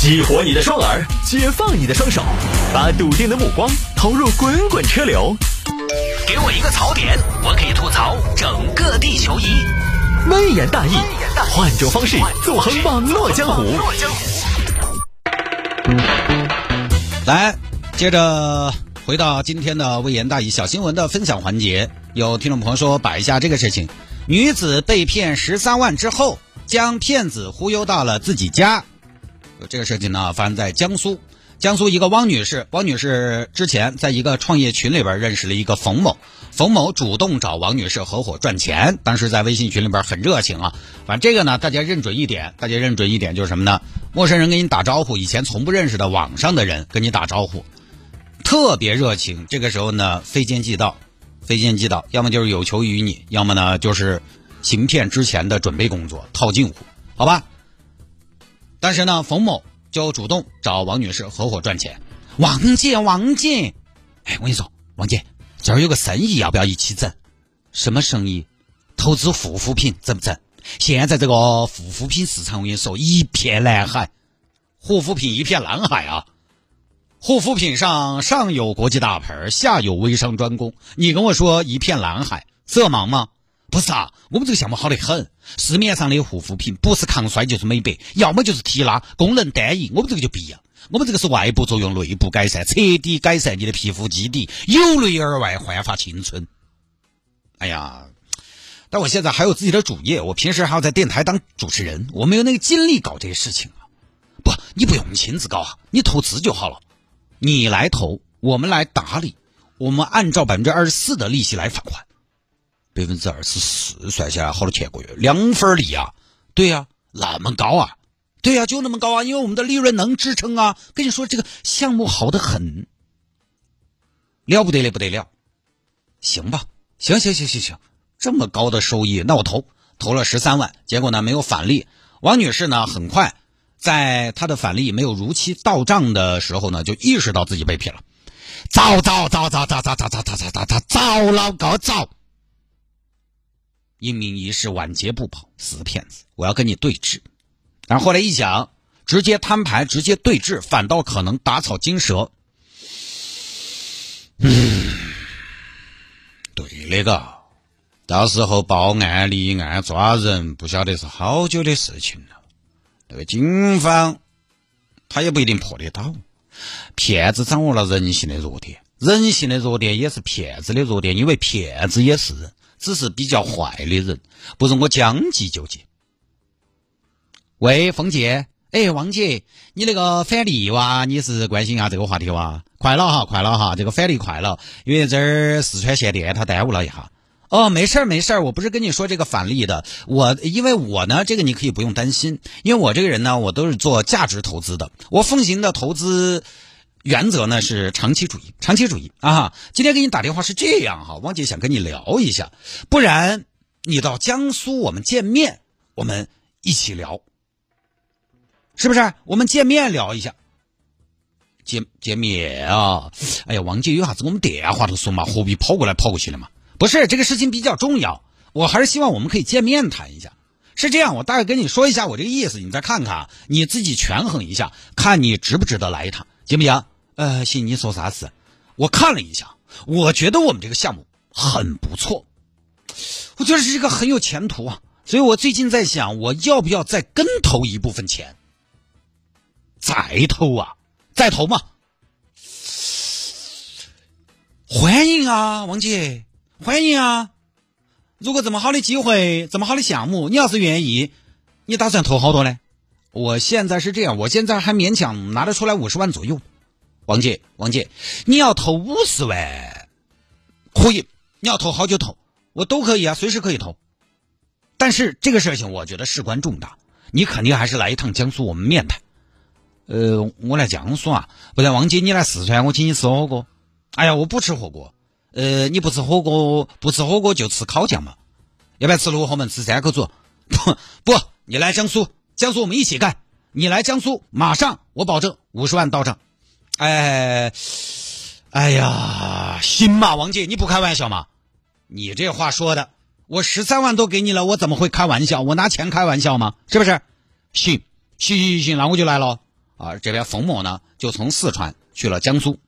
激活你的双耳，解放你的双手，把笃定的目光投入滚滚车流。给我一个槽点，我可以吐槽整个地球仪。微言大义，换种方式纵横网络江湖。来，接着回到今天的微言大义小新闻的分享环节。有听众朋友说摆一下这个事情：女子被骗十三万之后，将骗子忽悠到了自己家。这个事情呢，发生在江苏。江苏一个汪女士，汪女士之前在一个创业群里边认识了一个冯某，冯某主动找王女士合伙赚钱，当时在微信群里边很热情啊。反正这个呢，大家认准一点，大家认准一点就是什么呢？陌生人跟你打招呼，以前从不认识的网上的人跟你打招呼，特别热情。这个时候呢，非奸即盗，非奸即盗，要么就是有求于你，要么呢就是行骗之前的准备工作，套近乎，好吧？但是呢，冯某就主动找王女士合伙赚钱。王姐，王姐，哎，我跟你说，王姐，这儿有个生意，要不要一起整？什么生意？投资护肤品，整不整？现在这个护肤品市场，我跟你说，一片蓝海，护肤品一片蓝海啊！护肤品上上有国际大牌，下有微商专攻，你跟我说一片蓝海，色盲吗？不是啊，我们这个项目好得很。市面上的护肤品不是抗衰就是美白，要么就是提拉，功能单一。我们这个就不一样，我们这个是外部作用，内部改善，彻底改善你的皮肤基底，由内而外焕发青春。哎呀，但我现在还有自己的主业，我平时还要在电台当主持人，我没有那个精力搞这些事情啊。不，你不用亲自搞啊，你投资就好了，你来投，我们来打理，我们按照百分之二十四的利息来返还。百分之二十四算下来好多钱个月？两分利啊？对呀，那么高啊？对呀，就那么高啊？因为我们的利润能支撑啊。跟你说这个项目好的很，了不得了不得了。行吧，行行行行行，这么高的收益，那我投投了十三万，结果呢没有返利。王女士呢很快在她的返利没有如期到账的时候呢，就意识到自己被骗了。糟糟糟糟糟糟糟糟糟糟糟糟老高糟！英明一世，晚节不保，死骗子！我要跟你对峙。然后后来一想，直接摊牌，直接对峙，反倒可能打草惊蛇。嗯，对那个，到时候报案立案抓人，不晓得是好久的事情了。那个警方他也不一定破得到。骗子掌握了人性的弱点，人性的弱点也是骗子的弱点，因为骗子也是人。只是比较坏的人，不如我将计就计。喂，凤姐，哎，汪姐，你那个返利哇，你是关心一下这个话题哇？快了哈，快了哈，这个返利快了，因为这儿四川限电，它耽误了一下。哦，没事儿没事儿，我不是跟你说这个返利的，我因为我呢，这个你可以不用担心，因为我这个人呢，我都是做价值投资的，我奉行的投资。原则呢是长期主义，长期主义啊！今天给你打电话是这样哈，汪姐想跟你聊一下，不然你到江苏我们见面，我们一起聊，是不是？我们见面聊一下，见见面啊！哎呀，王姐有啥子我们电话头说嘛，何必跑过来跑过去的嘛？不是这个事情比较重要，我还是希望我们可以见面谈一下。是这样，我大概跟你说一下我这个意思，你再看看，你自己权衡一下，看你值不值得来一趟，行不行？呃，行，你说啥事？我看了一下，我觉得我们这个项目很不错，我觉得是一个很有前途啊。所以我最近在想，我要不要再跟投一部分钱？再投啊，再投嘛！欢迎啊，王姐，欢迎啊！如果这么好的机会，这么好的项目，你要是愿意，你打算投好多呢？我现在是这样，我现在还勉强拿得出来五十万左右。王姐，王姐，你要投五十万，可以，你要投好久投，我都可以啊，随时可以投。但是这个事情我觉得事关重大，你肯定还是来一趟江苏，我们面谈。呃，我来江苏啊，不然王姐你来四川，我请你吃火锅。哎呀，我不吃火锅。呃，你不吃火锅，不吃火锅就吃烤酱嘛。要不要吃罗河门吃三口煮？不不，你来江苏，江苏我们一起干。你来江苏，马上我保证五十万到账。哎，哎呀，行嘛，王姐，你不开玩笑吗？你这话说的，我十三万都给你了，我怎么会开玩笑？我拿钱开玩笑吗？是不是？行，行行行，那我就来了。啊，这边冯某呢就从四川去了江苏，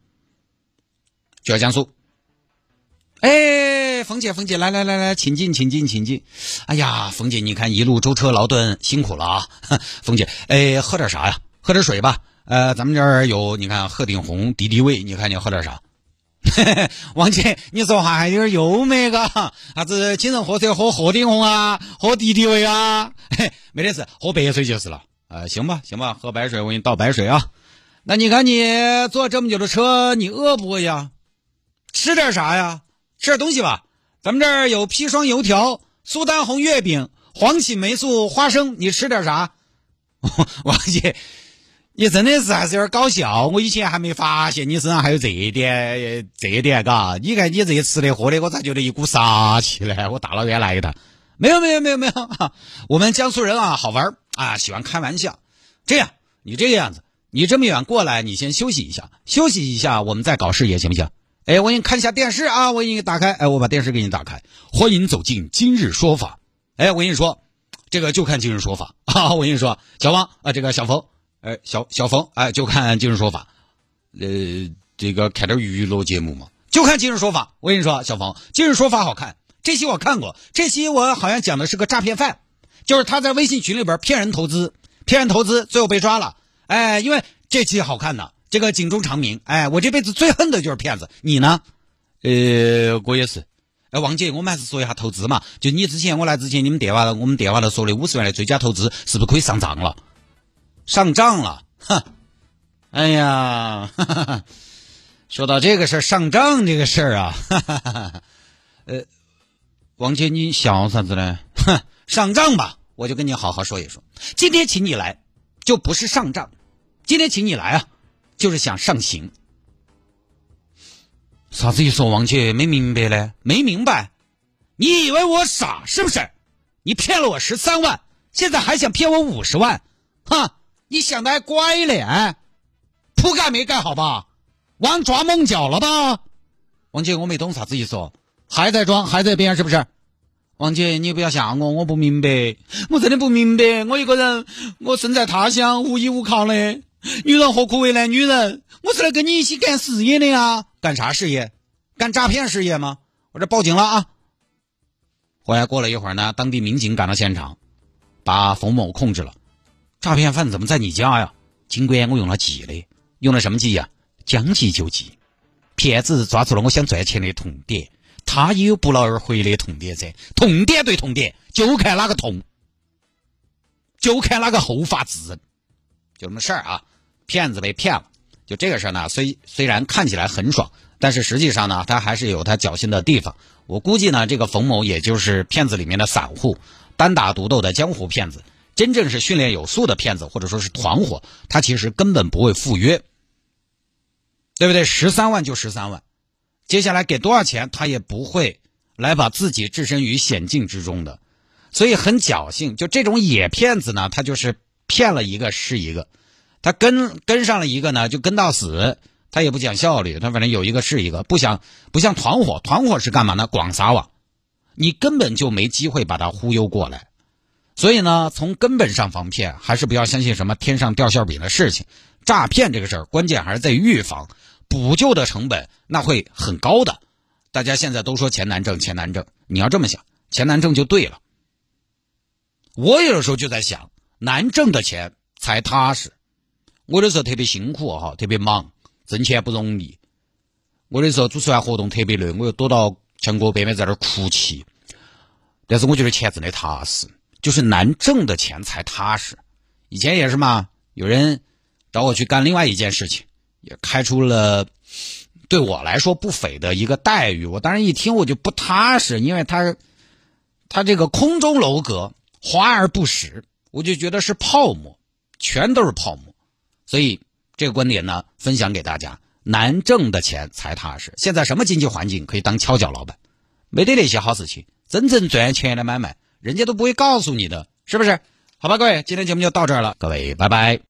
去了江苏。哎，冯姐，冯姐，来来来来，请进，请进，请进。哎呀，冯姐，你看一路舟车劳顿，辛苦了啊。冯姐，哎，喝点啥呀？喝点水吧。呃，咱们这儿有，你看鹤顶红、敌敌畏，你看你喝点啥？王姐，你说话还有点优美个，啥子请人喝水喝鹤顶红啊，喝敌敌畏啊？没得事，喝白水就是了。呃，行吧，行吧，喝白水，我给你倒白水啊。那你看你坐这么久的车，你饿不饿呀？吃点啥呀？吃点东西吧，咱们这儿有砒霜油条、苏丹红月饼、黄芪霉素花生，你吃点啥？王姐，你真的是还是有点搞笑。我以前还没发现你身上还有这一点，这一点嘎。你看你这些吃的喝的，我咋觉得一股杀气呢？我大老远来一趟，没有没有没有没有。我们江苏人啊，好玩啊，喜欢开玩笑。这样，你这个样子，你这么远过来，你先休息一下，休息一下，我们再搞事业，行不行？哎，我给你看一下电视啊！我给你打开，哎，我把电视给你打开。欢迎走进今日说法。哎，我跟你说，这个就看今日说法啊！我跟你说，小王啊，这个小冯，哎，小小冯，哎，就看今日说法。呃，这个看点娱乐节目嘛，就看今日说法。我跟你说，小冯，今日说法好看，这期我看过，这期我好像讲的是个诈骗犯，就是他在微信群里边骗人投资，骗人投资，最后被抓了。哎，因为这期好看呢。这个警钟长鸣，哎，我这辈子最恨的就是骗子。你呢？呃，我也是。哎，王姐，我们还是说一下投资嘛。就你之前我来之前，你们电话我们电话头说的五十万的追加投资，是不是可以上账了？上账了，哼！哎呀，哈 哈说到这个事儿，上账这个事儿啊，哈哈哈呃，王姐，你笑啥子呢？哼，上账吧，我就跟你好好说一说。今天请你来，就不是上账，今天请你来啊。就是想上刑，啥子意思？王姐没明白嘞，没明白？你以为我傻是不是？你骗了我十三万，现在还想骗我五十万？哼，你想的还乖嘞？铺盖没盖好吧？玩抓猛脚了吧？王姐，我没懂啥子意思哦，还在装，还在编是不是？王姐，你不要吓我，我不明白，我真的不明白。我一个人，我身在他乡，无依无靠的。女人何苦为难女人？我是来跟你一起干事业的呀！干啥事业？干诈骗事业吗？我这报警了啊！后来过了一会儿呢，当地民警赶到现场，把冯某控制了。诈骗犯怎么在你家呀？警官，我用了计的，用了什么计呀？将计就计。骗子抓住了我想赚钱的痛点，他也有不劳而获的痛点噻。痛点对痛点，就看哪个痛，就看哪个后发制人，就这么事儿啊！骗子被骗了，就这个事儿呢，虽虽然看起来很爽，但是实际上呢，他还是有他侥幸的地方。我估计呢，这个冯某也就是骗子里面的散户，单打独斗的江湖骗子。真正是训练有素的骗子，或者说是团伙，他其实根本不会赴约，对不对？十三万就十三万，接下来给多少钱，他也不会来把自己置身于险境之中的，所以很侥幸。就这种野骗子呢，他就是骗了一个是一个。他跟跟上了一个呢，就跟到死，他也不讲效率，他反正有一个是一个，不想不像团伙，团伙是干嘛呢？广撒网，你根本就没机会把他忽悠过来。所以呢，从根本上防骗，还是不要相信什么天上掉馅饼的事情。诈骗这个事儿，关键还是在预防，补救的成本那会很高的。大家现在都说钱难挣，钱难挣，你要这么想，钱难挣就对了。我有的时候就在想，难挣的钱才踏实。我的时候特别辛苦哈，特别忙，挣钱不容易。我的时候主持完活动特别累，我又躲到墙角边边在那儿哭泣。但是我觉得钱挣的踏实，就是难挣的钱才踏实。以前也是嘛，有人找我去干另外一件事情，也开出了对我来说不菲的一个待遇。我当时一听我就不踏实，因为他他这个空中楼阁，华而不实，我就觉得是泡沫，全都是泡沫。所以这个观点呢，分享给大家：难挣的钱才踏实。现在什么经济环境可以当敲脚老板？没得那些好事情。真正赚钱的买卖，人家都不会告诉你的，是不是？好吧，各位，今天节目就到这儿了，各位，拜拜。